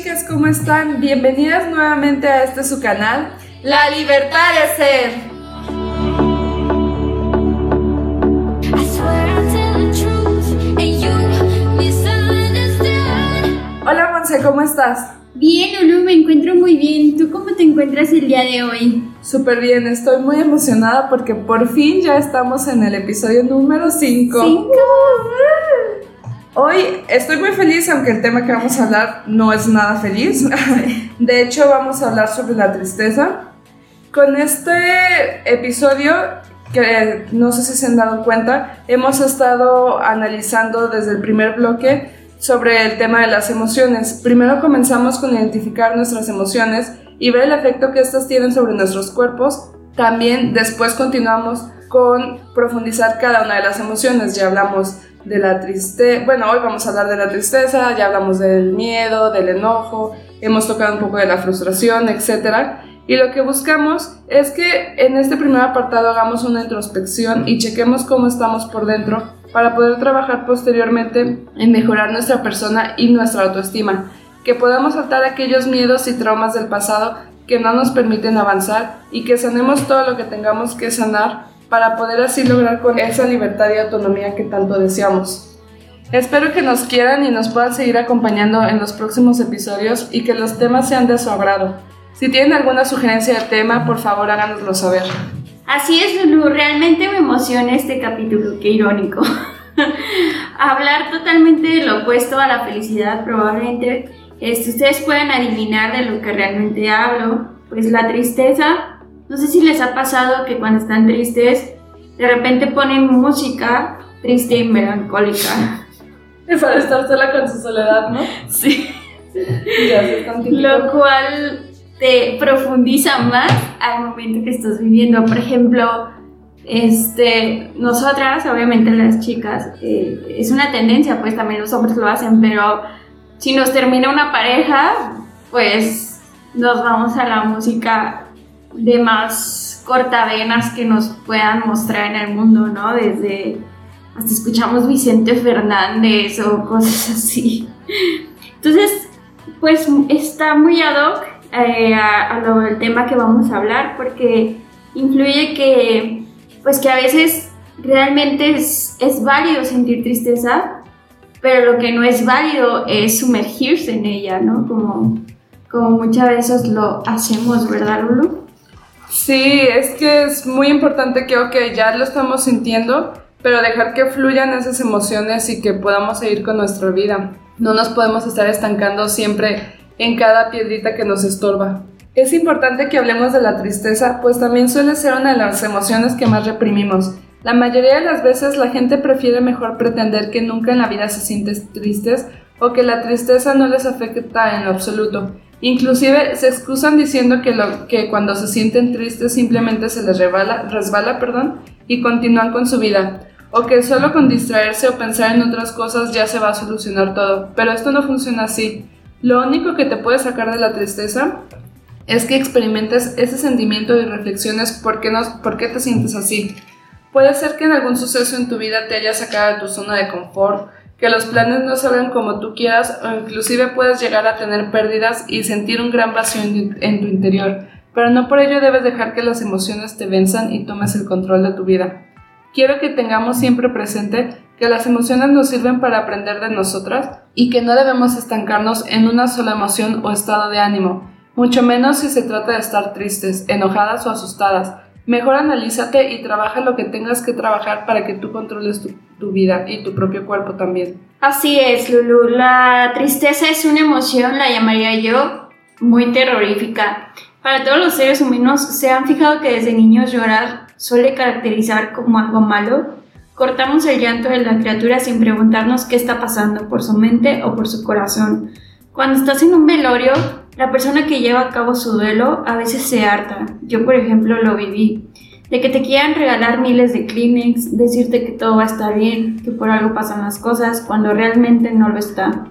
Hola, ¿qué tal chicas? ¿Cómo están? Bienvenidas nuevamente a este su canal, La Libertad de Ser. Hola Monse, ¿cómo estás? Bien, Ulu, me encuentro muy bien. ¿Tú cómo te encuentras el día de hoy? Súper bien, estoy muy emocionada porque por fin ya estamos en el episodio número 5. ¡Cinco! Hoy estoy muy feliz, aunque el tema que vamos a hablar no es nada feliz. De hecho, vamos a hablar sobre la tristeza. Con este episodio, que no sé si se han dado cuenta, hemos estado analizando desde el primer bloque sobre el tema de las emociones. Primero comenzamos con identificar nuestras emociones y ver el efecto que estas tienen sobre nuestros cuerpos. También después continuamos con profundizar cada una de las emociones. Ya hablamos de la tristeza, bueno, hoy vamos a hablar de la tristeza, ya hablamos del miedo, del enojo, hemos tocado un poco de la frustración, etc. Y lo que buscamos es que en este primer apartado hagamos una introspección y chequemos cómo estamos por dentro para poder trabajar posteriormente en mejorar nuestra persona y nuestra autoestima, que podamos saltar aquellos miedos y traumas del pasado que no nos permiten avanzar y que sanemos todo lo que tengamos que sanar para poder así lograr con esa libertad y autonomía que tanto deseamos. Espero que nos quieran y nos puedan seguir acompañando en los próximos episodios y que los temas sean de su agrado. Si tienen alguna sugerencia de tema, por favor háganoslo saber. Así es, Lulu, realmente me emociona este capítulo, qué irónico. Hablar totalmente de lo opuesto a la felicidad, probablemente este, ustedes puedan adivinar de lo que realmente hablo, pues la tristeza no sé si les ha pasado que cuando están tristes, de repente ponen música triste y melancólica. Es para estar sola con su soledad, ¿no? Sí. Lo cual te profundiza más al momento que estás viviendo. Por ejemplo, este, nosotras, obviamente las chicas, eh, es una tendencia, pues también los hombres lo hacen, pero si nos termina una pareja, pues nos vamos a la música de más cortavenas que nos puedan mostrar en el mundo, ¿no? Desde hasta escuchamos Vicente Fernández o cosas así. Entonces, pues está muy ad hoc eh, a, lo del tema que vamos a hablar porque influye que, pues que a veces realmente es, es válido sentir tristeza, pero lo que no es válido es sumergirse en ella, ¿no? Como, como muchas veces lo hacemos, ¿verdad, Lulu? Sí, es que es muy importante que, ya lo estamos sintiendo, pero dejar que fluyan esas emociones y que podamos seguir con nuestra vida. No nos podemos estar estancando siempre en cada piedrita que nos estorba. Es importante que hablemos de la tristeza, pues también suele ser una de las emociones que más reprimimos. La mayoría de las veces la gente prefiere mejor pretender que nunca en la vida se sienten tristes o que la tristeza no les afecta en lo absoluto. Inclusive se excusan diciendo que, cuando se sienten tristes simplemente se les resbala, resbala perdón, y continúan con su vida, o que solo con distraerse o pensar en otras cosas ya se va a solucionar todo, pero esto no funciona así. Lo único que te puede sacar de la tristeza es que experimentes ese sentimiento y reflexiones por qué, no, por qué te sientes así. Puede ser que en algún suceso en tu vida te haya sacado de tu zona de confort, que los planes no salgan como tú quieras o inclusive puedes llegar a tener pérdidas y sentir un gran vacío en tu interior, pero no por ello debes dejar que las emociones te venzan y tomes el control de tu vida. Quiero que tengamos siempre presente que las emociones nos sirven para aprender de nosotras y que no debemos estancarnos en una sola emoción o estado de ánimo, mucho menos si se trata de estar tristes, enojadas o asustadas, Mejor analízate y trabaja lo que tengas que trabajar para que tú controles tu, vida y tu propio cuerpo también. Así es, Lulu. La tristeza es una emoción, la llamaría yo, muy terrorífica. Para todos los seres humanos, ¿se han fijado que desde niños llorar suele caracterizar como algo malo? Cortamos el llanto de la criatura sin preguntarnos qué está pasando por su mente o por su corazón. Cuando estás en un velorio, la persona que lleva a cabo su duelo a veces se harta. Yo, por ejemplo, lo viví. De que te quieran regalar miles de Kleenex, decirte que todo va a estar bien, que por algo pasan las cosas, cuando realmente no lo está.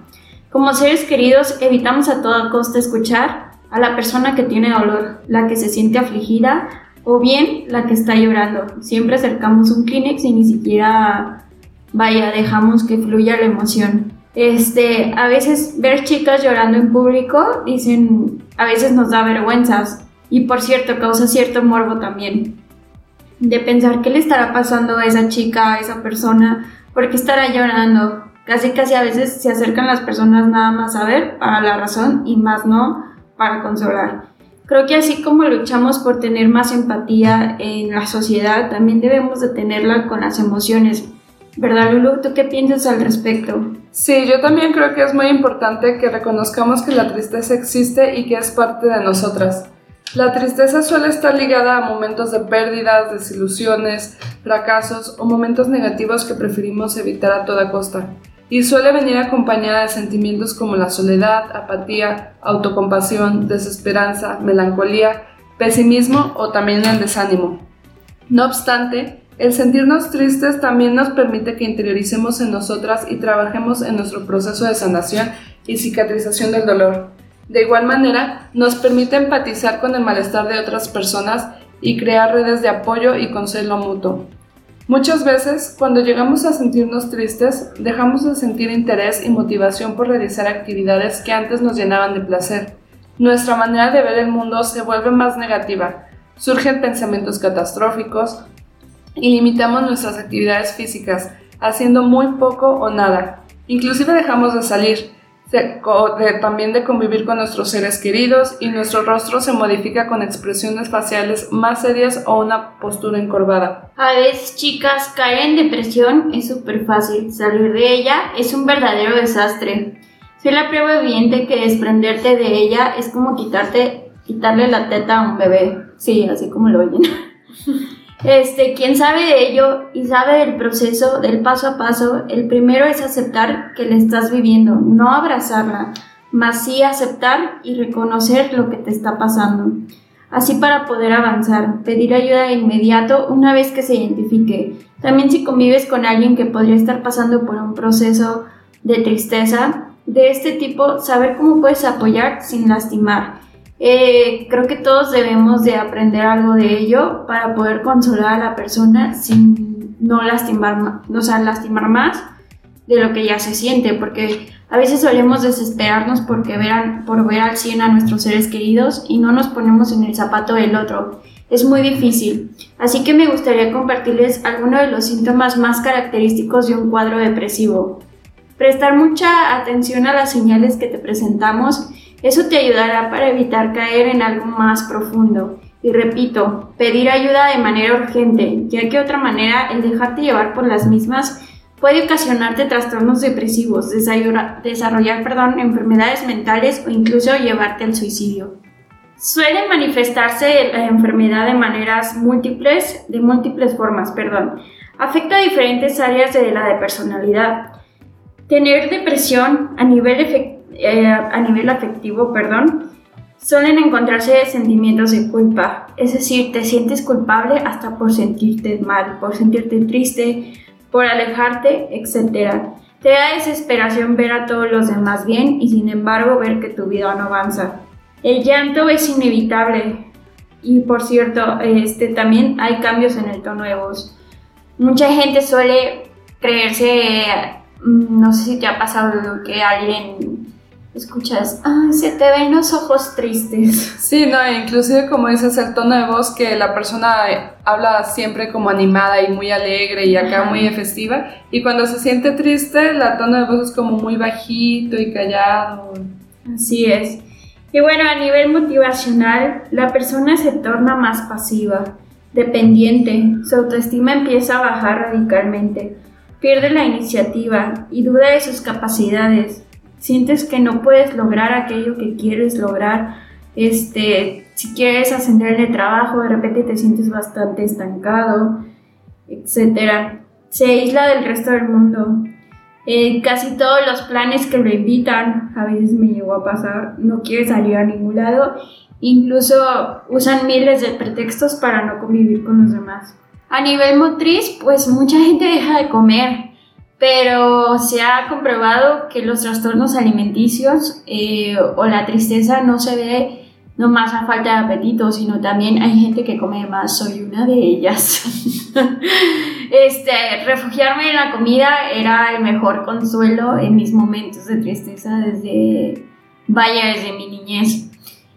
Como seres queridos, evitamos a toda costa escuchar a la persona que tiene dolor, la que se siente afligida o bien la que está llorando. Siempre acercamos un Kleenex y ni siquiera, vaya, dejamos que fluya la emoción. Este, a veces ver chicas llorando en público, dicen, a veces nos da vergüenzas. Y por cierto, causa cierto morbo también. De pensar qué le estará pasando a esa chica, a esa persona, por qué estará llorando. Casi casi a veces se acercan las personas nada más a ver para la razón y más no para consolar. Creo que así como luchamos por tener más empatía en la sociedad, también debemos de tenerla con las emociones. ¿Verdad, Lulu? ¿Tú qué piensas al respecto? Sí, yo también creo que es muy importante que reconozcamos que la tristeza existe y que es parte de nosotras. La tristeza suele estar ligada a momentos de pérdidas, desilusiones, fracasos o momentos negativos que preferimos evitar a toda costa. Y suele venir acompañada de sentimientos como la soledad, apatía, autocompasión, desesperanza, melancolía, pesimismo o también el desánimo. No obstante, el sentirnos tristes también nos permite que interioricemos en nosotras y trabajemos en nuestro proceso de sanación y cicatrización del dolor. De igual manera, nos permite empatizar con el malestar de otras personas y crear redes de apoyo y consuelo mutuo. Muchas veces, cuando llegamos a sentirnos tristes, dejamos de sentir interés y motivación por realizar actividades que antes nos llenaban de placer. Nuestra manera de ver el mundo se vuelve más negativa, surgen pensamientos catastróficos y limitamos nuestras actividades físicas, haciendo muy poco o nada. Inclusive dejamos de salir, también de convivir con nuestros seres queridos y nuestro rostro se modifica con expresiones faciales más serias o una postura encorvada. A veces, chicas, caer en depresión es súper fácil. Salir de ella es un verdadero desastre. Soy la prueba evidente que desprenderte de ella es como quitarte, quitarle la teta a un bebé. Sí, así como lo oyen. Este, quien sabe de ello y sabe del proceso, del paso a paso, el primero es aceptar que le estás viviendo, no abrazarla, mas sí aceptar y reconocer lo que te está pasando. Así para poder avanzar, pedir ayuda de inmediato una vez que se identifique. También si convives con alguien que podría estar pasando por un proceso de tristeza de este tipo, saber cómo puedes apoyar sin lastimar eh, creo que todos debemos de aprender algo de ello para poder consolar a la persona sin no lastimar, o sea, lastimar más de lo que ya se siente, porque a veces solemos desesperarnos porque veran, por ver al 100 a nuestros seres queridos y no nos ponemos en el zapato del otro. Es muy difícil, así que me gustaría compartirles algunos de los síntomas más característicos de un cuadro depresivo. Prestar mucha atención a las señales que te presentamos eso te ayudará para evitar caer en algo más profundo. Y repito, pedir ayuda de manera urgente, ya que otra manera el dejarte llevar por las mismas puede ocasionarte trastornos depresivos, desarrollar perdón, enfermedades mentales o incluso llevarte al suicidio. Suele manifestarse la enfermedad de maneras múltiples, de múltiples formas, perdón. Afecta a diferentes áreas de la de personalidad. Tener depresión a nivel efectivo eh, a nivel afectivo, perdón, suelen encontrarse sentimientos de culpa. Es decir, te sientes culpable hasta por sentirte mal, por sentirte triste, por alejarte, etc. Te da desesperación ver a todos los demás bien y sin embargo ver que tu vida no avanza. El llanto es inevitable y por cierto, este, también hay cambios en el tono de voz. Mucha gente suele creerse, mm, no sé si te ha pasado que alguien escuchas, ah, se te ven los ojos tristes. Sí, no, inclusive como dices el tono de voz que la persona habla siempre como animada y muy alegre y acá muy festiva y cuando se siente triste la tono de voz es como muy bajito y callado. Así es. Y bueno, a nivel motivacional, la persona se torna más pasiva, dependiente, su autoestima empieza a bajar radicalmente, pierde la iniciativa y duda de sus capacidades sientes que no puedes lograr aquello que quieres lograr, este, si quieres ascender de trabajo, de repente te sientes bastante estancado, etc. Se aísla del resto del mundo. Eh, casi todos los planes que lo invitan, a veces me llegó a pasar, no quiere salir a ningún lado, incluso usan miles de pretextos para no convivir con los demás. A nivel motriz, pues mucha gente deja de comer, pero se ha comprobado que los trastornos alimenticios eh, o la tristeza no se ve no más a falta de apetito, sino también hay gente que come más, soy una de ellas. este, refugiarme en la comida era el mejor consuelo en mis momentos de tristeza desde, vaya, desde mi niñez.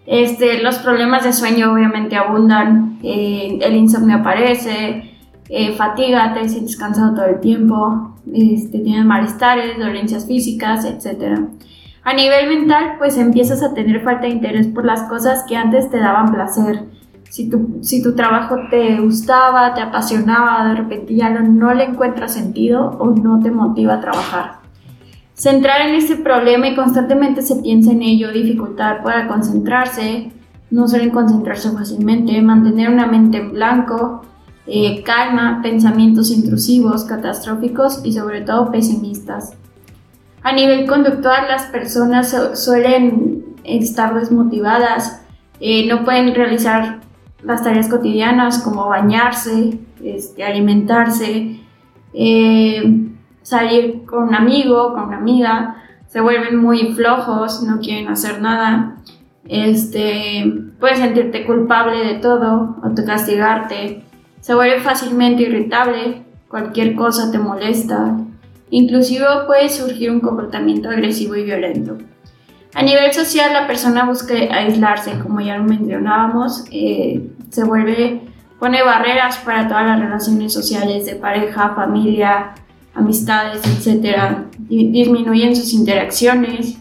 Este, los problemas de sueño obviamente abundan, eh, el insomnio aparece, eh, fatiga, te sientes cansado todo el tiempo, este, tienes malestares, dolencias físicas, etc. A nivel mental, pues empiezas a tener falta de interés por las cosas que antes te daban placer. Si tu, si tu trabajo te gustaba, te apasionaba, de repente ya no, le encuentras sentido o no te motiva a trabajar. Centrar en ese problema y constantemente se piensa en ello, dificultad para concentrarse, no suelen concentrarse fácilmente, mantener una mente en blanco, eh, calma, pensamientos intrusivos, catastróficos y sobre todo pesimistas. A nivel conductual, las personas suelen estar desmotivadas, eh, no pueden realizar las tareas cotidianas como bañarse, este, alimentarse, eh, salir con un amigo, con una amiga, se vuelven muy flojos, no quieren hacer nada, este, puedes sentirte culpable de todo, autocastigarte, se vuelve fácilmente irritable, cualquier cosa te molesta, inclusive puede surgir un comportamiento agresivo y violento. A nivel social, la persona busca aislarse, como ya lo mencionábamos, eh, se vuelve, pone barreras para todas las relaciones sociales de pareja, familia, amistades, etc. Disminuyen sus interacciones,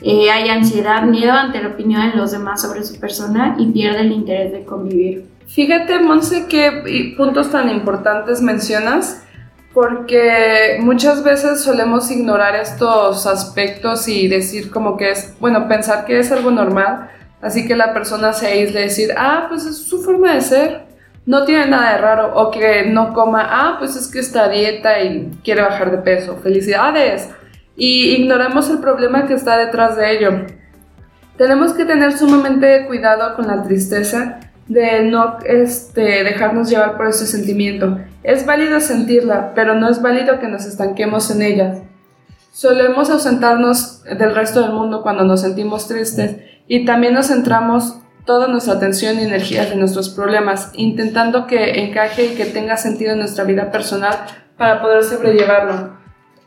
eh, hay ansiedad, miedo ante la opinión de los demás sobre su persona y pierde el interés de convivir. Fíjate, Monse, qué puntos tan importantes mencionas, porque muchas veces solemos ignorar estos aspectos y decir como que es, bueno, pensar que es algo normal, así que la persona se aísle y decir, ah, pues es su forma de ser, no tiene nada de raro, o que no coma, ah, pues es que está a dieta y quiere bajar de peso, felicidades, y ignoramos el problema que está detrás de ello. Tenemos que tener sumamente cuidado con la tristeza, de no este, dejarnos llevar por ese sentimiento. Es válido sentirla, pero no es válido que nos estanquemos en ella. Solemos ausentarnos del resto del mundo cuando nos sentimos tristes y también nos centramos toda nuestra atención y energía en nuestros problemas, intentando que encaje y que tenga sentido en nuestra vida personal para poder sobrellevarlo.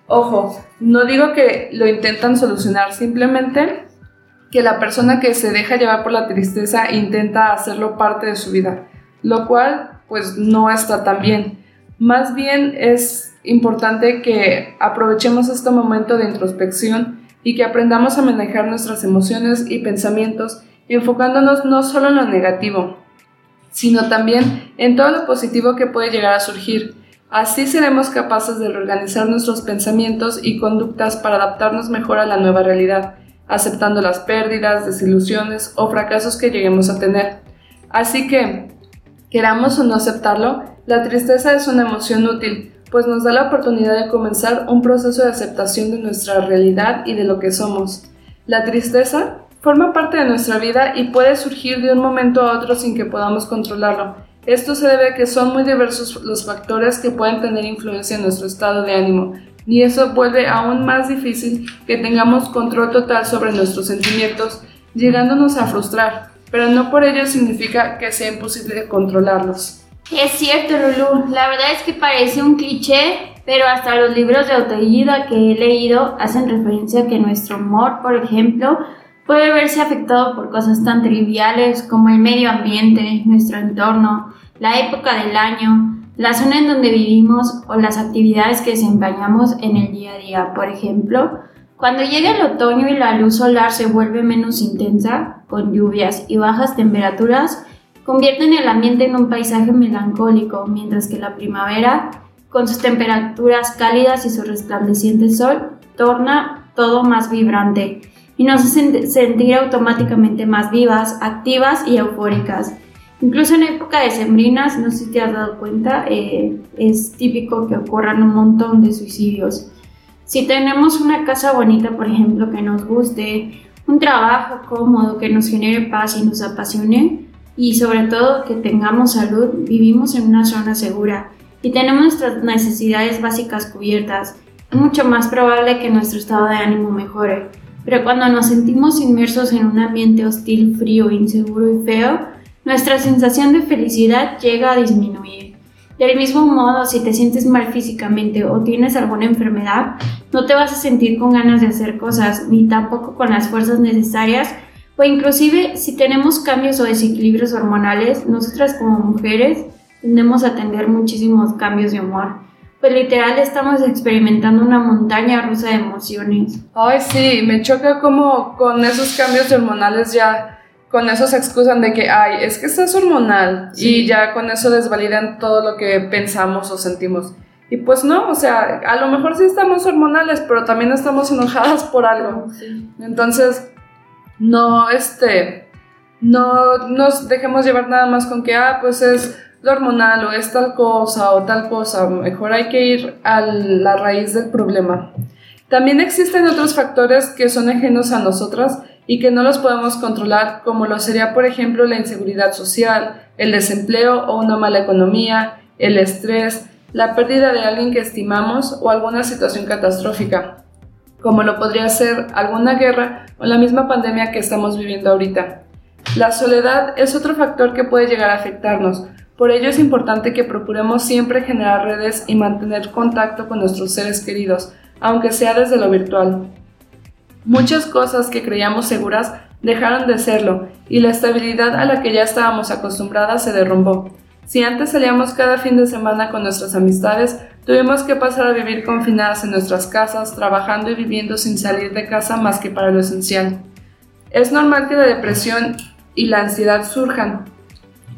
Ojo, no digo que lo intentan solucionar, simplemente que la persona que se deja llevar por la tristeza intenta hacerlo parte de su vida, lo cual pues no está tan bien. Más bien es importante que aprovechemos este momento de introspección y que aprendamos a manejar nuestras emociones y pensamientos enfocándonos no solo en lo negativo, sino también en todo lo positivo que puede llegar a surgir. Así seremos capaces de reorganizar nuestros pensamientos y conductas para adaptarnos mejor a la nueva realidad aceptando las pérdidas, desilusiones o fracasos que lleguemos a tener. Así que, queramos o no aceptarlo, la tristeza es una emoción útil, pues nos da la oportunidad de comenzar un proceso de aceptación de nuestra realidad y de lo que somos. La tristeza forma parte de nuestra vida y puede surgir de un momento a otro sin que podamos controlarlo. Esto se debe a que son muy diversos los factores que pueden tener influencia en nuestro estado de ánimo, y eso vuelve aún más difícil que tengamos control total sobre nuestros sentimientos, llegándonos a frustrar, pero no por ello significa que sea imposible controlarlos. Es cierto, Lulu, la verdad es que parece un cliché, pero hasta los libros de autoayuda que he leído hacen referencia a que nuestro humor, por ejemplo, puede verse afectado por cosas tan triviales como el medio ambiente, nuestro entorno, la época del año, la zona en donde vivimos o las actividades que desempeñamos en el día a día. Por ejemplo, cuando llega el otoño y la luz solar se vuelve menos intensa, con lluvias y bajas temperaturas, convierten el ambiente en un paisaje melancólico, mientras que la primavera, con sus temperaturas cálidas y su resplandeciente sol, torna todo más vibrante y nos hace sentir automáticamente más vivas, activas y eufóricas. Incluso en época de sembrinas, no sé si te has dado cuenta, eh, es típico que ocurran un montón de suicidios. Si tenemos una casa bonita, por ejemplo, que nos guste, un trabajo cómodo que nos genere paz y nos apasione, y sobre todo que tengamos salud, vivimos en una zona segura y tenemos nuestras necesidades básicas cubiertas, es mucho más probable que nuestro estado de ánimo mejore. pero cuando nos sentimos inmersos en un ambiente hostil, frío, inseguro y feo, nuestra sensación de felicidad llega a disminuir. Del mismo modo, si te sientes mal físicamente o tienes alguna enfermedad, no te vas a sentir con ganas de hacer cosas, ni tampoco con las fuerzas necesarias, o inclusive si tenemos cambios o desequilibrios hormonales, nosotras como mujeres tendemos a tener muchísimos cambios de humor pues literal estamos experimentando una montaña rusa de emociones. Ay, sí, me choca como con esos cambios hormonales ya, con eso se excusan de que, ay, es que es hormonal y ya con eso desvalidan todo lo que pensamos o sentimos. Y pues no, o sea, a lo mejor sí estamos hormonales, pero también estamos enojadas por algo. Entonces, no, este, no nos dejemos llevar nada más con que, ah, pues es hormonal o es tal cosa o tal cosa, mejor hay que ir a la raíz del problema. También existen otros factores que son ajenos a nosotras y que no los podemos controlar, como lo sería, por ejemplo, la inseguridad social, el desempleo o una mala economía, el estrés, la pérdida de alguien que estimamos o alguna situación catastrófica, como lo podría ser alguna guerra o la misma pandemia que estamos viviendo ahorita. La soledad es otro factor que puede llegar a afectarnos, por ello es importante que procuremos siempre generar redes y mantener contacto con nuestros seres queridos, aunque sea desde lo virtual. Muchas cosas que creíamos seguras dejaron de serlo y la estabilidad a la que ya estábamos acostumbradas se derrumbó. Si antes salíamos cada fin de semana con nuestras amistades, tuvimos que pasar a vivir confinadas en nuestras casas, trabajando y viviendo sin salir de casa más que para lo esencial. Es normal que la depresión y la ansiedad surjan,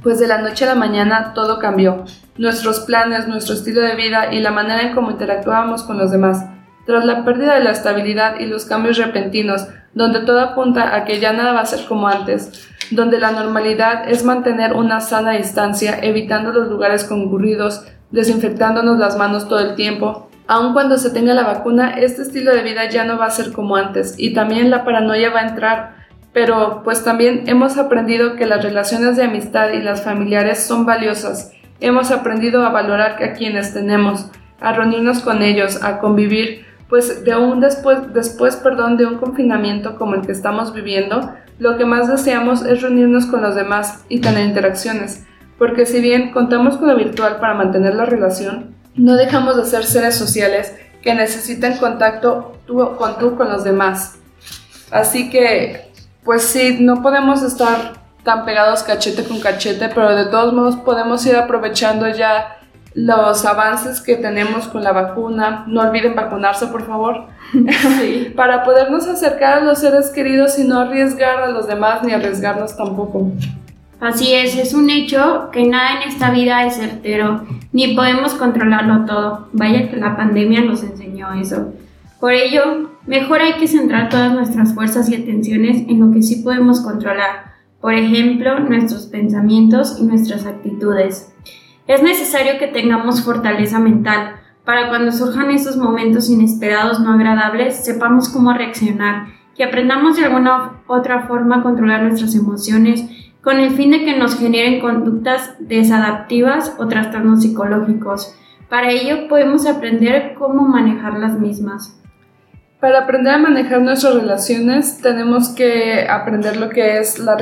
pues de la noche a la mañana todo cambió. Nuestros planes, nuestro estilo de vida y la manera en cómo interactuábamos con los demás. Tras la pérdida de la estabilidad y los cambios repentinos, donde todo apunta a que ya nada va a ser como antes, donde la normalidad es mantener una sana distancia, evitando los lugares concurridos, desinfectándonos las manos todo el tiempo. Aun cuando se tenga la vacuna, este estilo de vida ya no va a ser como antes y también la paranoia va a entrar pero pues también hemos aprendido que las relaciones de amistad y las familiares son valiosas. Hemos aprendido a valorar a quienes tenemos, a reunirnos con ellos, a convivir, pues de un después, después perdón, de un confinamiento como el que estamos viviendo, lo que más deseamos es reunirnos con los demás y tener interacciones, porque si bien contamos con lo virtual para mantener la relación, no dejamos de ser seres sociales que necesitan contacto con tú con los demás. Así que pues sí, no podemos estar tan pegados cachete con cachete, pero de todos modos podemos ir aprovechando ya los avances que tenemos con la vacuna. No olviden vacunarse, por favor. Para podernos acercar a los seres queridos y no arriesgar a los demás ni arriesgarnos tampoco. Así es, es un hecho que nada en esta vida es certero, ni podemos controlarlo todo. Vaya que la pandemia nos enseñó eso. Por ello, mejor hay que centrar todas nuestras fuerzas y atenciones en lo que sí podemos controlar, por ejemplo, nuestros pensamientos y nuestras actitudes. Es necesario que tengamos fortaleza mental para cuando surjan esos momentos inesperados no agradables, sepamos cómo reaccionar, que aprendamos de alguna otra forma a controlar nuestras emociones con el fin de que nos generen conductas desadaptivas o trastornos psicológicos. Para ello podemos aprender cómo manejar las mismas. Para aprender a manejar nuestras relaciones tenemos que aprender lo que es la,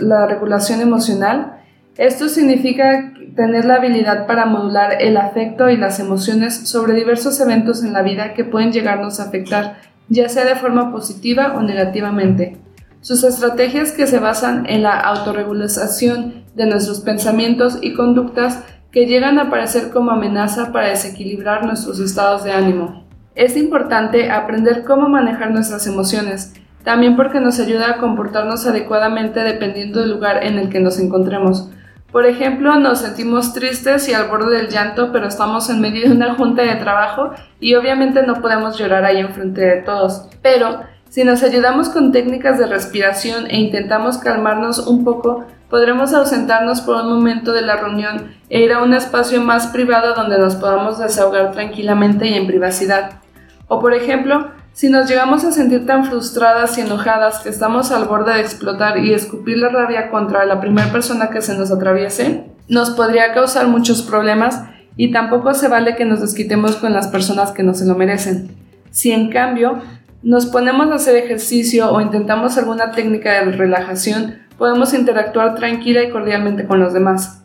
la regulación emocional. Esto significa tener la habilidad para modular el afecto y las emociones sobre diversos eventos en la vida que pueden llegarnos a afectar, ya sea de forma positiva o negativamente. Sus estrategias que se basan en la autorregulación de nuestros pensamientos y conductas que llegan a aparecer como amenaza para desequilibrar nuestros estados de ánimo. Es importante aprender cómo manejar nuestras emociones, también porque nos ayuda a comportarnos adecuadamente dependiendo del lugar en el que nos encontremos. Por ejemplo, nos sentimos tristes y al borde del llanto, pero estamos en medio de una junta de trabajo y obviamente no podemos llorar ahí enfrente de todos. Pero si nos ayudamos con técnicas de respiración e intentamos calmarnos un poco, podremos ausentarnos por un momento de la reunión e ir a un espacio más privado donde nos podamos desahogar tranquilamente y en privacidad. O por ejemplo, si nos llegamos a sentir tan frustradas y enojadas que estamos al borde de explotar y escupir la rabia contra la primera persona que se nos atraviese, nos podría causar muchos problemas y tampoco se vale que nos desquitemos con las personas que no se lo merecen. Si en cambio nos ponemos a hacer ejercicio o intentamos alguna técnica de relajación, podemos interactuar tranquila y cordialmente con los demás.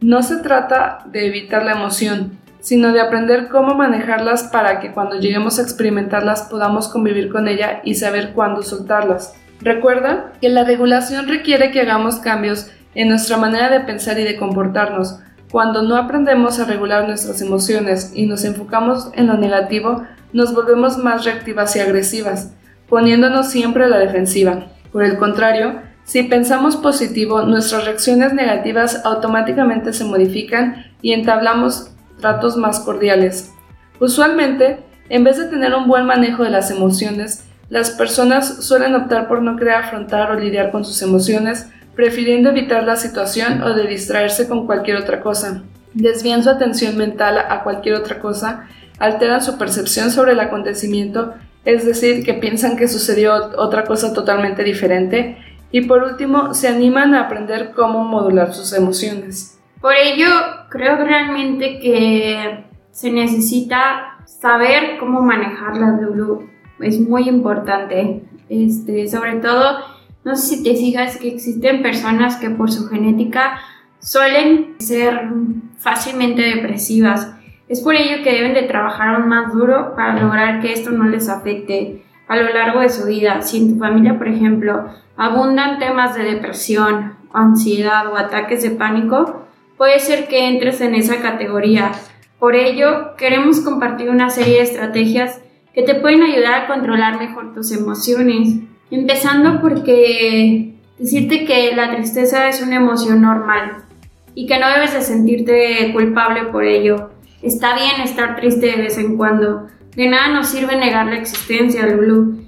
No se trata de evitar la emoción, sino de aprender cómo manejarlas para que cuando lleguemos a experimentarlas podamos convivir con ella y saber cuándo soltarlas. Recuerda que la regulación requiere que hagamos cambios en nuestra manera de pensar y de comportarnos. Cuando no aprendemos a regular nuestras emociones y nos enfocamos en lo negativo, nos volvemos más reactivas y agresivas, poniéndonos siempre a la defensiva. Por el contrario, si pensamos positivo, nuestras reacciones negativas automáticamente se modifican y entablamos tratos más cordiales. Usualmente, en vez de tener un buen manejo de las emociones, las personas suelen optar por no querer afrontar o lidiar con sus emociones, prefiriendo evitar la situación o de distraerse con cualquier otra cosa. Desvían su atención mental a cualquier otra cosa, alteran su percepción sobre el acontecimiento, es decir, que piensan que sucedió otra cosa totalmente diferente, y por último, se animan a aprender cómo modular sus emociones. Por ello, creo realmente que se necesita saber cómo manejarlas, Lulu es muy importante. Este, sobre todo, no sé si te fijas que existen personas que por su genética suelen ser fácilmente depresivas. Es por ello que deben de trabajar aún más duro para lograr que esto no les afecte a lo largo de su vida. Si en tu familia, por ejemplo, abundan temas de depresión, ansiedad o ataques de pánico, puede ser que entres en esa categoría. Por ello, queremos compartir una serie de estrategias que te pueden ayudar a controlar mejor tus emociones. Empezando porque decirte que la tristeza es una emoción normal y que no debes de sentirte culpable por ello. Está bien estar triste de vez en cuando. De nada nos sirve negar la existencia, Lulu.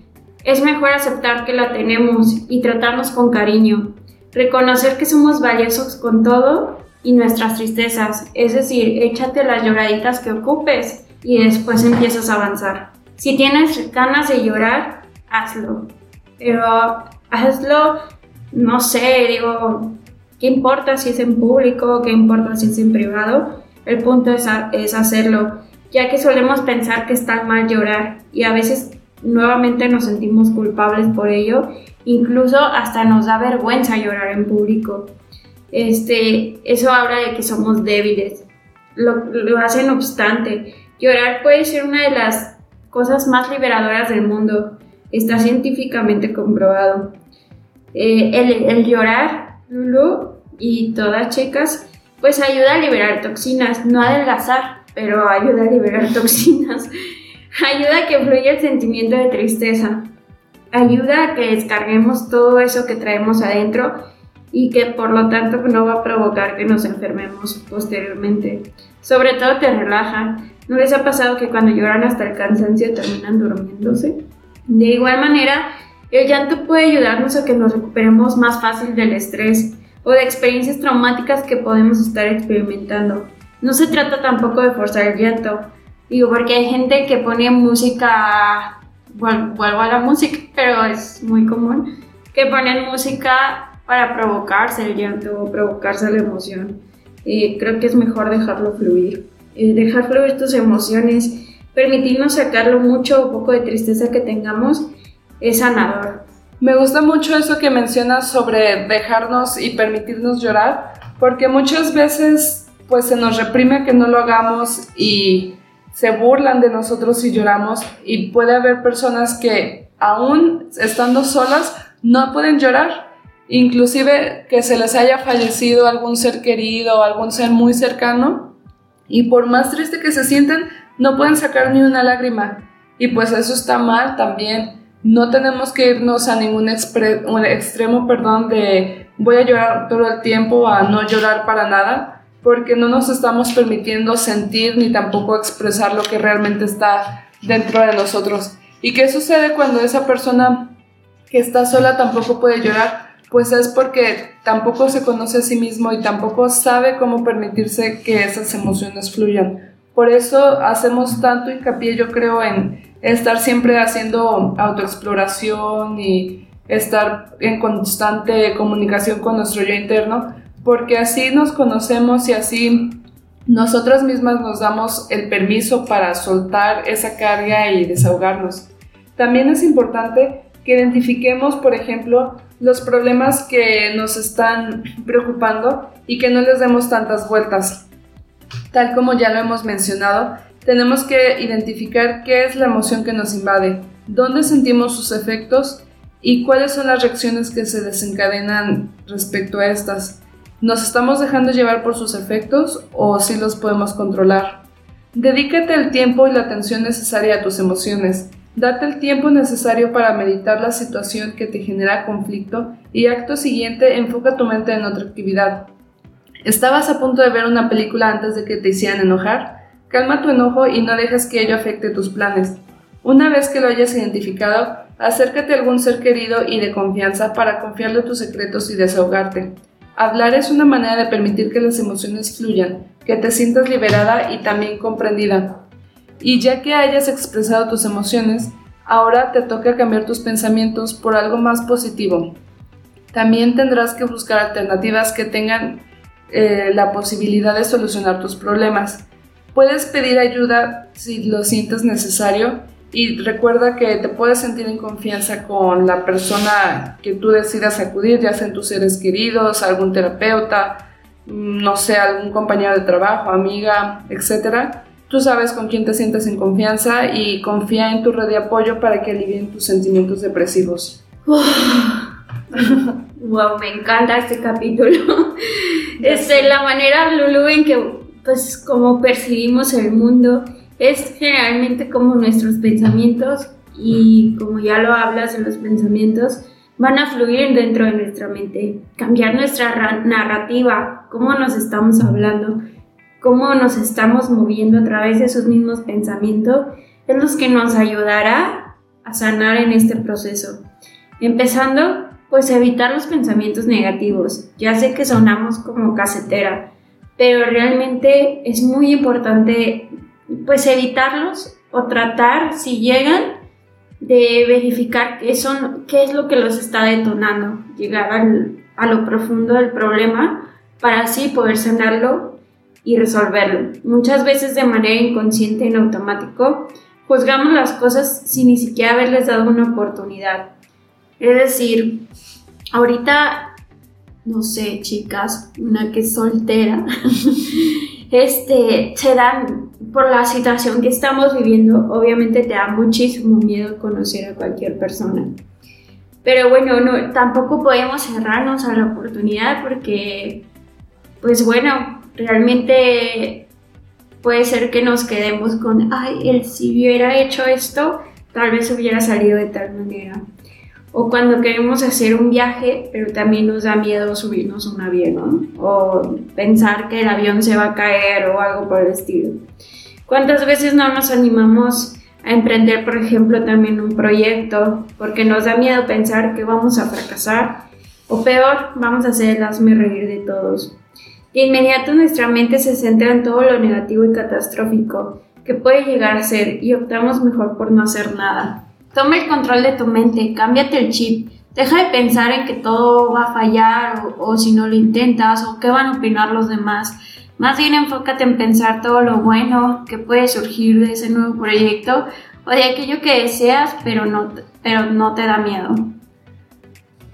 Es mejor aceptar que la tenemos y tratarnos con cariño. Reconocer que somos valiosos con todo y nuestras tristezas. Es decir, échate las lloraditas que ocupes y después empiezas a avanzar. Si tienes ganas de llorar, hazlo. Pero hazlo, no sé, digo, ¿qué importa si es en público? ¿Qué importa si es en privado? El punto es, es hacerlo, ya que solemos pensar que está mal llorar y a veces nuevamente nos sentimos culpables por ello, incluso hasta nos da vergüenza llorar en público. Este, eso habla de que somos débiles. Lo, lo hacen obstante. Llorar puede ser una de las cosas más liberadoras del mundo. Está científicamente comprobado. Eh, el, llorar, Lulu y todas chicas, pues ayuda a liberar toxinas, no adelgazar, pero ayuda a liberar toxinas. ayuda a que fluya el sentimiento de tristeza. Ayuda a que descarguemos todo eso que traemos adentro y que por lo tanto no va a provocar que nos enfermemos posteriormente. Sobre todo te relaja, ¿No les ha pasado que cuando lloran hasta el cansancio terminan durmiéndose? De igual manera, el llanto puede ayudarnos a que nos recuperemos más fácil del estrés o de experiencias traumáticas que podemos estar experimentando. No se trata tampoco de forzar el llanto, digo, porque hay gente que pone música, vuelvo a la música, pero es muy común, que ponen música para provocarse el llanto o provocarse la emoción. Y creo que es mejor dejarlo fluir. Eh, dejar fluir tus emociones, permitirnos sacar lo mucho o poco de tristeza que tengamos, es sanador. Me gusta mucho eso que mencionas sobre dejarnos y permitirnos llorar, porque muchas veces pues se nos reprime que no lo hagamos y se burlan de nosotros si lloramos y puede haber personas que aún estando solas no pueden llorar, inclusive que se les haya fallecido algún ser querido, algún ser muy cercano y por más triste que se sientan, no pueden sacar ni una lágrima. Y pues eso está mal también. No tenemos que irnos a ningún extremo, perdón, de voy a llorar todo el tiempo a no llorar para nada, porque no nos estamos permitiendo sentir ni tampoco expresar lo que realmente está dentro de nosotros. ¿Y qué sucede cuando esa persona que está sola tampoco puede llorar? Pues es porque tampoco se conoce a sí mismo y tampoco sabe cómo permitirse que esas emociones fluyan. Por eso hacemos tanto hincapié, yo creo, en estar siempre haciendo autoexploración y estar en constante comunicación con nuestro yo interno, porque así nos conocemos y así nosotras mismas nos damos el permiso para soltar esa carga y desahogarnos. También es importante que identifiquemos, por ejemplo, los problemas que nos están preocupando y que no les demos tantas vueltas. Tal como ya lo hemos mencionado, tenemos que identificar qué es la emoción que nos invade, dónde sentimos sus efectos y cuáles son las reacciones que se desencadenan respecto a estas. ¿Nos estamos dejando llevar por sus efectos o si los podemos controlar? Dedícate el tiempo y la atención necesaria a tus emociones. Date el tiempo necesario para meditar la situación que te genera conflicto y acto siguiente enfoca tu mente en otra actividad. ¿Estabas a punto de ver una película antes de que te hicieran enojar? Calma tu enojo y no dejes que ello afecte tus planes. Una vez que lo hayas identificado, acércate a algún ser querido y de confianza para confiarle tus secretos y desahogarte. Hablar es una manera de permitir que las emociones fluyan, que te sientas liberada y también comprendida. Y ya que hayas expresado tus emociones, ahora te toca cambiar tus pensamientos por algo más positivo. También tendrás que buscar alternativas que tengan eh, la posibilidad de solucionar tus problemas. Puedes pedir ayuda si lo sientes necesario y recuerda que te puedes sentir en confianza con la persona que tú decidas acudir, ya sean tus seres queridos, algún terapeuta, mm, no sé, algún compañero de trabajo, amiga, etc. Tú sabes con quién te sientes en confianza y confía en tu red de apoyo para que alivien tus sentimientos depresivos. wow, me encanta este capítulo. Este, la manera, Lulu, en que, pues, como percibimos el mundo es generalmente como nuestros pensamientos y como ya lo hablas en los pensamientos, van a fluir dentro de nuestra mente, cambiar nuestra narrativa, cómo nos estamos hablando, cómo nos estamos moviendo a través de esos mismos pensamientos, es lo que nos ayudará a sanar en este proceso. Empezando, pues evitar los pensamientos negativos. Ya sé que sonamos como casetera, pero realmente es muy importante pues evitarlos o tratar, si llegan, de verificar qué, son, qué es lo que los está detonando, llegar a lo profundo del problema para así poder sanarlo y resolverlo. Muchas veces de manera inconsciente en automático juzgamos las cosas sin ni siquiera haberles dado una oportunidad. Es decir, ahorita, no sé, chicas, una que es soltera, este, se dan por la situación que estamos viviendo, obviamente te da muchísimo miedo conocer a cualquier persona. Pero bueno, no, tampoco podemos cerrarnos a la oportunidad porque, pues bueno, realmente puede ser que nos quedemos con, ay, él si hubiera hecho esto, tal vez hubiera salido de tal manera. O cuando queremos hacer un viaje, pero también nos da miedo subirnos a un avión, O pensar que el avión se va a caer o algo por el estilo. ¿Cuántas veces no nos animamos a emprender, por ejemplo, también un proyecto porque nos da miedo pensar que vamos a fracasar o peor, vamos a hacer el hazme reír de todos? De inmediato nuestra mente se centra en todo lo negativo y catastrófico que puede llegar a ser y optamos mejor por no hacer nada. Toma el control de tu mente, cámbiate el chip, deja de pensar en que todo va a fallar o, o si no lo intentas o qué van a opinar los demás más bien enfócate en pensar todo lo bueno que puede surgir de ese nuevo proyecto o de aquello que deseas pero no, pero no te da miedo.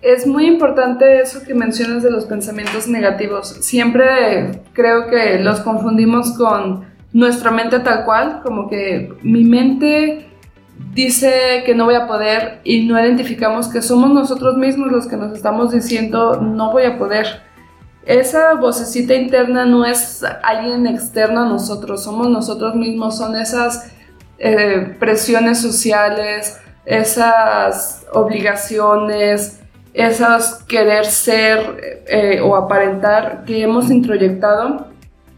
Es muy importante eso que mencionas de los pensamientos negativos. Siempre creo que los confundimos con nuestra mente tal cual, como que mi mente dice que no voy a poder y no identificamos que somos nosotros mismos los que nos estamos diciendo no voy a poder esa vocecita interna no es alguien externo a nosotros, somos nosotros mismos, son esas eh, presiones sociales, esas obligaciones, esas querer ser eh, o aparentar que hemos introyectado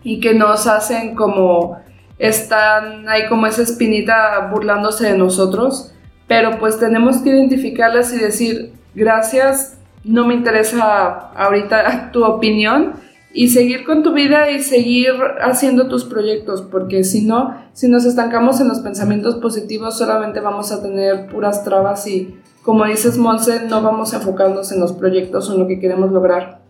y que nos hacen como están ahí como esa espinita burlándose de nosotros, pero pues tenemos que identificarlas y decir gracias no me interesa ahorita tu opinión y seguir con tu vida y seguir haciendo tus proyectos, porque si no, si nos estancamos en los pensamientos positivos, solamente vamos a tener puras trabas y, como dices, Monse, no vamos a enfocarnos en los proyectos o en lo que queremos lograr.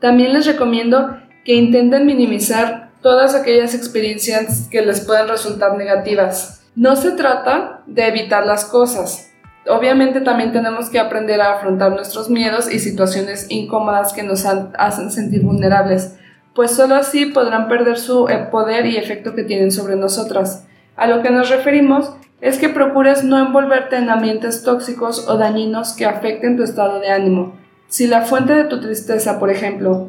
También les recomiendo que intenten minimizar todas aquellas experiencias que les pueden resultar negativas. No se trata de evitar las cosas. Obviamente también tenemos que aprender a afrontar nuestros miedos y situaciones incómodas que nos hacen sentir vulnerables, pues solo así podrán perder su eh, poder y efecto que tienen sobre nosotras. A lo que nos referimos es que procures no envolverte en ambientes tóxicos o dañinos que afecten tu estado de ánimo. Si la fuente de tu tristeza, por ejemplo,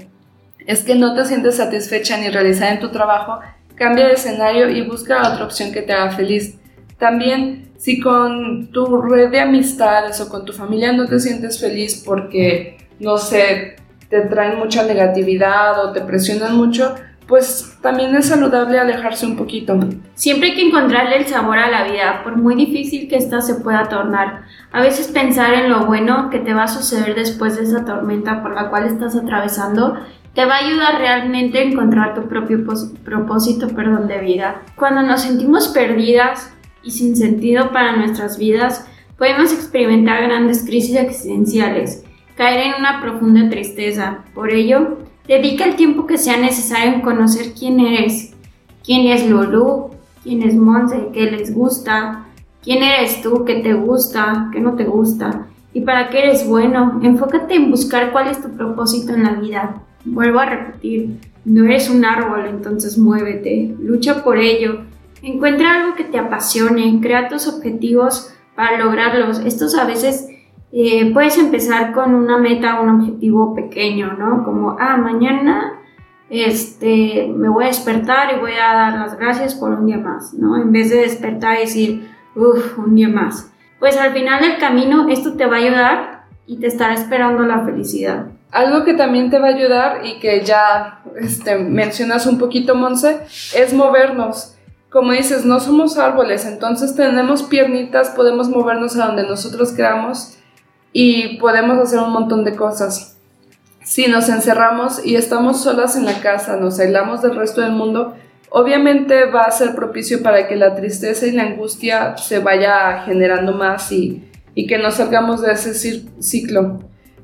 es que no te sientes satisfecha ni realizada en tu trabajo, cambia de escenario y busca otra opción que te haga feliz. También, si con tu red de amistades o con tu familia no te sientes feliz porque, no sé, te traen mucha negatividad o te presionan mucho, pues también es saludable alejarse un poquito. Siempre hay que encontrarle el sabor a la vida, por muy difícil que ésta se pueda tornar. A veces pensar en lo bueno que te va a suceder después de esa tormenta por la cual estás atravesando te va a ayudar realmente a encontrar tu propio propósito perdón, de vida. Cuando nos sentimos perdidas y sin sentido para nuestras vidas, podemos experimentar grandes crisis existenciales, caer en una profunda tristeza. Por ello, Dedica el tiempo que sea necesario en conocer quién eres, quién es Lulu, quién es Monse, qué les gusta, quién eres tú, qué te gusta, qué no te gusta y para qué eres bueno. Enfócate en buscar cuál es tu propósito en la vida. Vuelvo a repetir, no eres un árbol, entonces muévete, lucha por ello. Encuentra algo que te apasione, crea tus objetivos para lograrlos. Estos a veces eh, puedes empezar con una meta, un objetivo pequeño, ¿no? Como, ah, mañana este, me voy a despertar y voy a dar las gracias por un día más, ¿no? En vez de despertar y decir, uff, un día más. Pues al final del camino esto te va a ayudar y te estará esperando la felicidad. Algo que también te va a ayudar y que ya este, mencionas un poquito, Monse, es movernos. Como dices, no somos árboles, entonces tenemos piernitas, podemos movernos a donde nosotros queramos y podemos hacer un montón de cosas. Si nos encerramos y estamos solas en la casa, nos aislamos del resto del mundo, obviamente va a ser propicio para que la tristeza y la angustia se vaya generando más y, y que nos salgamos de ese ciclo.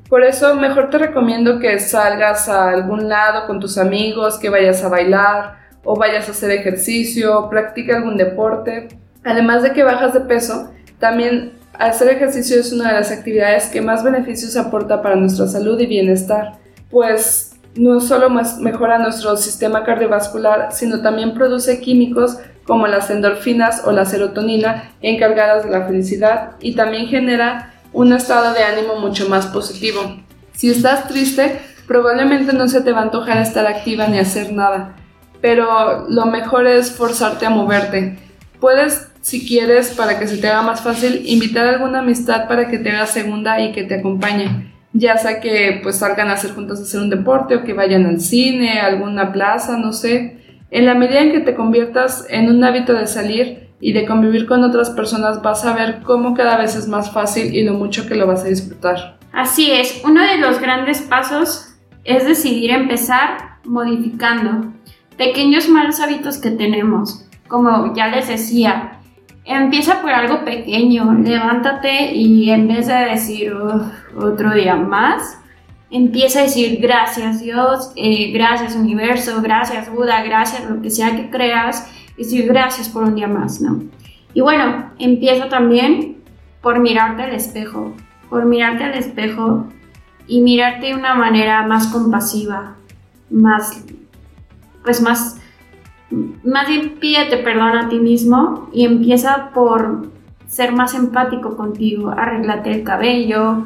Por eso mejor te recomiendo que salgas a algún lado con tus amigos, que vayas a bailar o vayas a hacer ejercicio, practica algún deporte. Además de que bajas de peso, también Hacer ejercicio es una de las actividades que más beneficios aporta para nuestra salud y bienestar, pues no solo mejora nuestro sistema cardiovascular, sino también produce químicos como las endorfinas o la serotonina encargadas de la felicidad y también genera un estado de ánimo mucho más positivo. Si estás triste, probablemente no se te va a antojar estar activa ni hacer nada, pero lo mejor es forzarte a moverte. Puedes si quieres, para que se te haga más fácil, invitar a alguna amistad para que te haga segunda y que te acompañe. Ya sea que pues salgan a hacer juntos a hacer un deporte o que vayan al cine, a alguna plaza, no sé. En la medida en que te conviertas en un hábito de salir y de convivir con otras personas, vas a ver cómo cada vez es más fácil y lo mucho que lo vas a disfrutar. Así es, uno de los grandes pasos es decidir empezar modificando pequeños malos hábitos que tenemos. Como ya les decía, Empieza por algo pequeño, levántate y en vez de decir otro día más, empieza a decir gracias Dios, eh, gracias universo, gracias Buda, gracias lo que sea que creas, y decir gracias por un día más, ¿no? Y bueno, empieza también por mirarte al espejo, por mirarte al espejo y mirarte de una manera más compasiva, más, pues más más bien pídete perdón a ti mismo y empieza por ser más empático contigo, arréglate el cabello,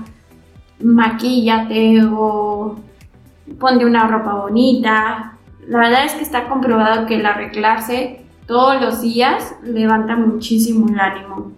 maquíllate o ponte una ropa bonita. La verdad es que está comprobado que el arreglarse todos los días levanta muchísimo el ánimo.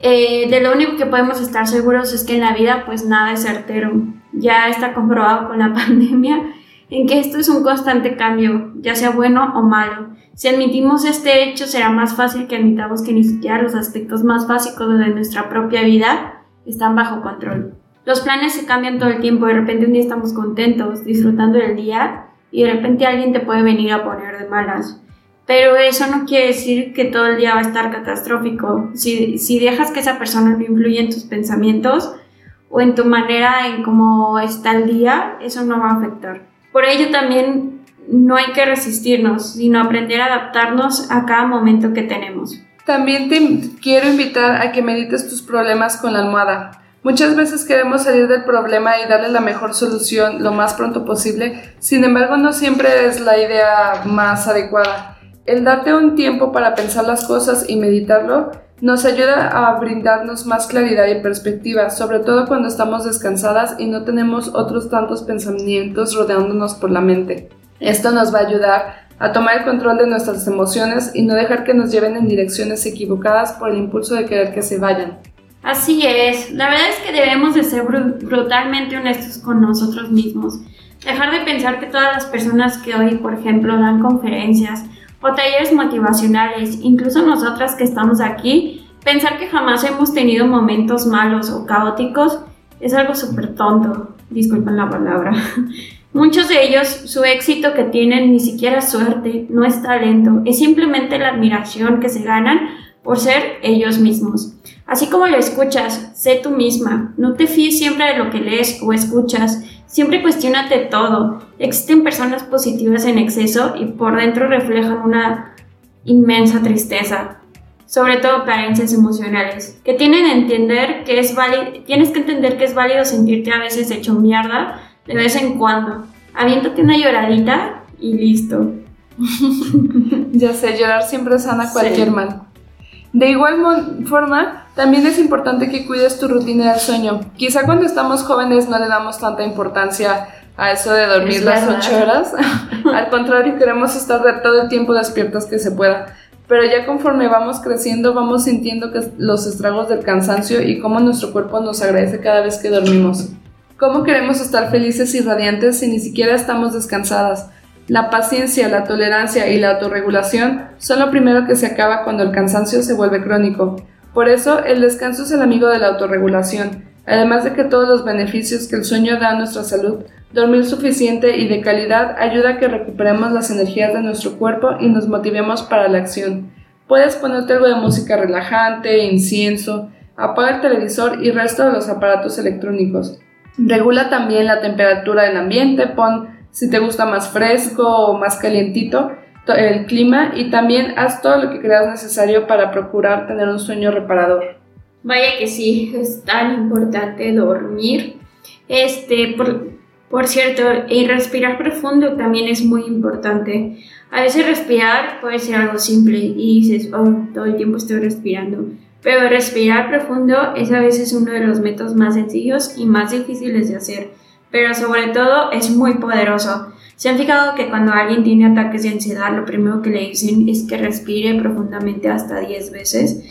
Eh, de lo único que podemos estar seguros es que en la vida pues nada es certero. Ya está comprobado con la pandemia en que esto es un constante cambio, ya sea bueno o malo. Si admitimos este hecho, será más fácil que admitamos que ni siquiera los aspectos más básicos de nuestra propia vida están bajo control. Los planes se cambian todo el tiempo, de repente un día estamos contentos, disfrutando del día, y de repente alguien te puede venir a poner de malas. Pero eso no quiere decir que todo el día va a estar catastrófico. Si, si dejas que esa persona no influya en tus pensamientos o en tu manera en cómo está el día, eso no va a afectar. Por ello también no hay que resistirnos, sino aprender a adaptarnos a cada momento que tenemos. También te quiero invitar a que medites tus problemas con la almohada. Muchas veces queremos salir del problema y darle la mejor solución lo más pronto posible, sin embargo no siempre es la idea más adecuada. El darte un tiempo para pensar las cosas y meditarlo nos ayuda a brindarnos más claridad y perspectiva, sobre todo cuando estamos descansadas y no tenemos otros tantos pensamientos rodeándonos por la mente. Esto nos va a ayudar a tomar el control de nuestras emociones y no dejar que nos lleven en direcciones equivocadas por el impulso de querer que se vayan. Así es, la verdad es que debemos de ser brutalmente honestos con nosotros mismos. Dejar de pensar que todas las personas que hoy, por ejemplo, dan conferencias o talleres motivacionales, incluso nosotras que estamos aquí, pensar que jamás hemos tenido momentos malos o caóticos es algo súper tonto, disculpen la palabra. Muchos de ellos, su éxito que tienen ni siquiera suerte, no es talento, es simplemente la admiración que se ganan por ser ellos mismos. Así como lo escuchas, sé tú misma, no te fíes siempre de lo que lees o escuchas, siempre cuestionate todo. Existen personas positivas en exceso y por dentro reflejan una inmensa tristeza, sobre todo carencias emocionales, que tienen entender que es tienes que entender que es válido sentirte a veces hecho mierda de vez en cuando. Aviéntate una lloradita y listo. ya sé, llorar siempre sana cualquier mal. De igual forma, también es importante que cuides tu rutina del sueño. Quizá cuando estamos jóvenes no le damos tanta importancia a eso de dormir las 8 horas. Al contrario, queremos estar todo el tiempo despiertos que se pueda. Pero ya conforme vamos creciendo, vamos sintiendo que los estragos del cansancio y cómo nuestro cuerpo nos agradece cada vez que dormimos. ¿Cómo queremos estar felices y radiantes si ni siquiera estamos descansadas? La paciencia, la tolerancia y la autorregulación son lo primero que se acaba cuando el cansancio se vuelve crónico. Por eso, el descanso es el amigo de la autorregulación. Además de que todos los beneficios que el sueño da a nuestra salud, dormir suficiente y de calidad ayuda a que recuperemos las energías de nuestro cuerpo y nos motivemos para la acción. Puedes ponerte algo de música relajante, incienso, apaga el televisor y resto de los aparatos electrónicos. Regula también la temperatura del ambiente, pon si te gusta más fresco o más calientito el clima y también haz todo lo que creas necesario para procurar tener un sueño reparador. Vaya que sí, es tan importante dormir. Este, por, por cierto, y respirar profundo también es muy importante. A veces respirar puede ser algo simple y dices, oh, todo el tiempo estoy respirando pero respirar profundo es a veces uno de los métodos más sencillos y más difíciles de hacer, pero sobre todo es muy poderoso. ¿Se han fijado que cuando alguien tiene ataques de ansiedad, lo primero que le dicen es que respire profundamente hasta 10 veces?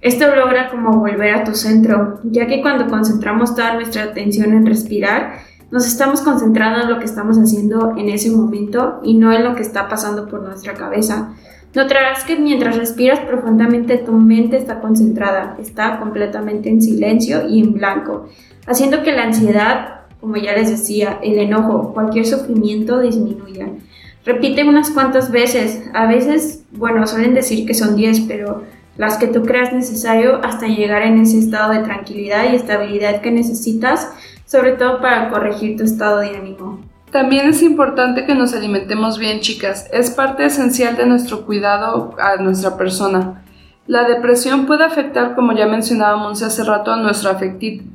Esto logra como volver a tu centro, ya que cuando concentramos toda nuestra atención en respirar, nos estamos concentrando en lo que estamos haciendo en ese momento y no en lo que está pasando por nuestra cabeza. Notarás que mientras respiras profundamente tu mente está concentrada, está completamente en silencio y en blanco, haciendo que la ansiedad, como ya les decía, el enojo, cualquier sufrimiento disminuyan. Repite unas cuantas veces, a veces, bueno, suelen decir que son 10, pero las que tú creas necesario hasta llegar en ese estado de tranquilidad y estabilidad que necesitas, sobre todo para corregir tu estado de ánimo. También es importante que nos alimentemos bien, chicas. Es parte esencial de nuestro cuidado a nuestra persona. La depresión puede afectar, como ya mencionábamos hace rato, nuestro,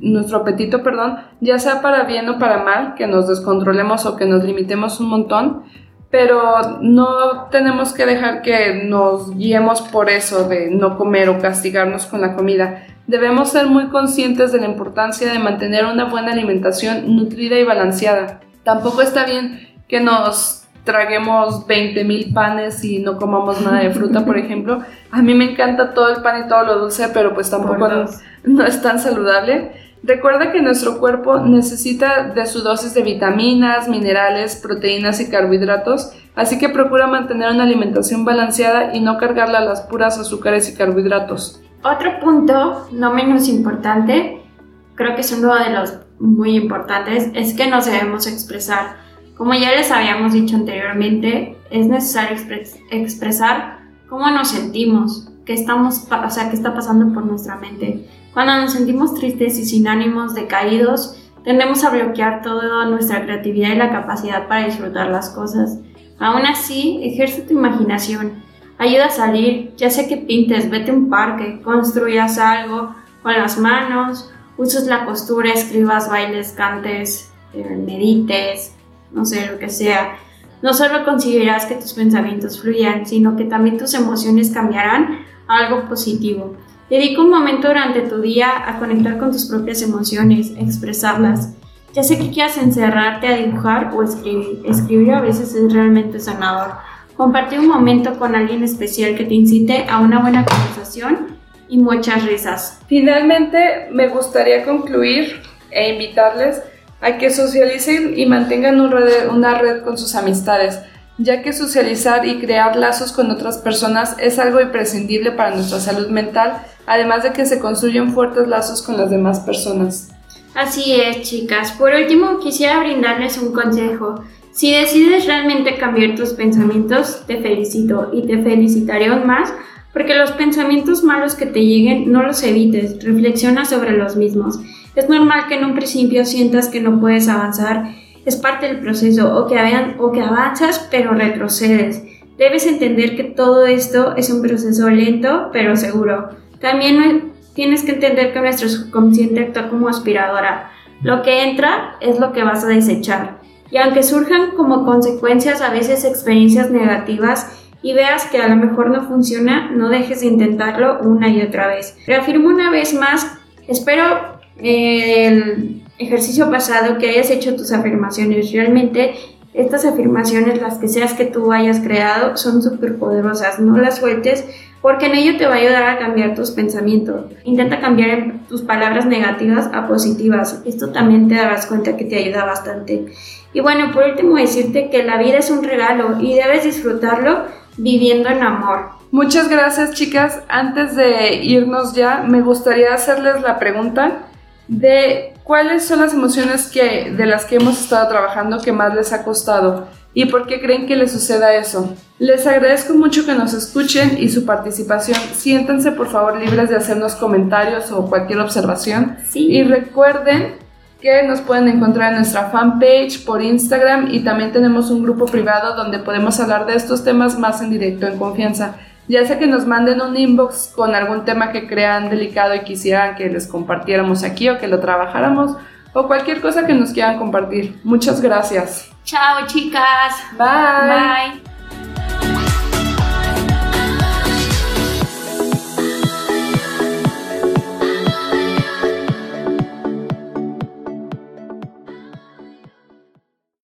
nuestro apetito, perdón, ya sea para bien o para mal, que nos descontrolemos o que nos limitemos un montón, pero no tenemos que dejar que nos guiemos por eso de no comer o castigarnos con la comida. Debemos ser muy conscientes de la importancia de mantener una buena alimentación nutrida y balanceada. Tampoco está bien que nos traguemos 20 mil panes y no comamos nada de fruta, por ejemplo. A mí me encanta todo el pan y todo lo dulce, pero pues tampoco no, es tan saludable. Recuerda que nuestro cuerpo necesita de su dosis de vitaminas, minerales, proteínas y carbohidratos, así que procura mantener una alimentación balanceada y no cargarla a las puras azúcares y carbohidratos. Otro punto, no menos importante, creo que es uno de los muy importantes es que nos debemos expresar. Como ya les habíamos dicho anteriormente, es necesario expresar cómo nos sentimos, qué estamos, o sea, qué está pasando por nuestra mente. Cuando nos sentimos tristes y sin ánimos decaídos, tendemos a bloquear toda nuestra creatividad y la capacidad para disfrutar las cosas. Aún así, ejerce tu imaginación. Ayuda a salir, ya sea que pintes, vete a un parque, construyas algo con las manos, uses la costura, escribas, bailes, cantes, eh, medites, no sé, lo que sea. No solo conseguirás que tus pensamientos fluyan, sino que también tus emociones cambiarán a algo positivo. Dedica un momento durante tu día a conectar con tus propias emociones, expresarlas. Ya sé que quieras encerrarte a dibujar o escribir. Escribir a veces es realmente sanador. Compartir un momento con alguien especial que te incite a una buena conversación y muchas risas. Finalmente, me gustaría concluir e invitarles a que socialicen y mantengan una red con sus amistades, ya que socializar y crear lazos con otras personas es algo imprescindible para nuestra salud mental, además de que se construyen fuertes lazos con las demás personas. Así es, chicas. Por último, quisiera brindarles un consejo. Si decides realmente cambiar tus pensamientos, te felicito y te felicitaré aún más porque los pensamientos malos que te lleguen no los evites, reflexiona sobre los mismos. Es normal que en un principio sientas que no puedes avanzar, es parte del proceso, o que, o avanzas pero retrocedes. Debes entender que todo esto es un proceso lento pero seguro. También tienes que entender que nuestro subconsciente actúa como aspiradora. Lo que entra es lo que vas a desechar. Y aunque surjan como consecuencias a veces experiencias negativas y veas que a lo mejor no funciona, no dejes de intentarlo una y otra vez. Reafirmo una vez más, espero el ejercicio pasado que hayas hecho tus afirmaciones. Realmente estas afirmaciones, las que seas que tú hayas creado, son súper poderosas. No las sueltes porque en ello te va a ayudar a cambiar tus pensamientos. Intenta cambiar tus palabras negativas a positivas. Esto también te darás cuenta que te ayuda bastante. Y bueno, por último decirte que la vida es un regalo y debes disfrutarlo viviendo en amor. Muchas gracias chicas. Antes de irnos ya, me gustaría hacerles la pregunta de cuáles son las emociones que, de las que hemos estado trabajando que más les ha costado y por qué creen que les suceda eso. Les agradezco mucho que nos escuchen y su participación. Siéntanse por favor libres de hacernos comentarios o cualquier observación. Y recuerden que nos pueden encontrar en nuestra fanpage por Instagram y también tenemos un grupo privado donde podemos hablar de estos temas más en directo, en confianza ya sea que nos manden un inbox con algún tema que crean delicado y quisieran que les compartiéramos aquí o que lo trabajáramos o cualquier cosa que nos quieran compartir. Muchas gracias. Chao chicas. Bye. Bye.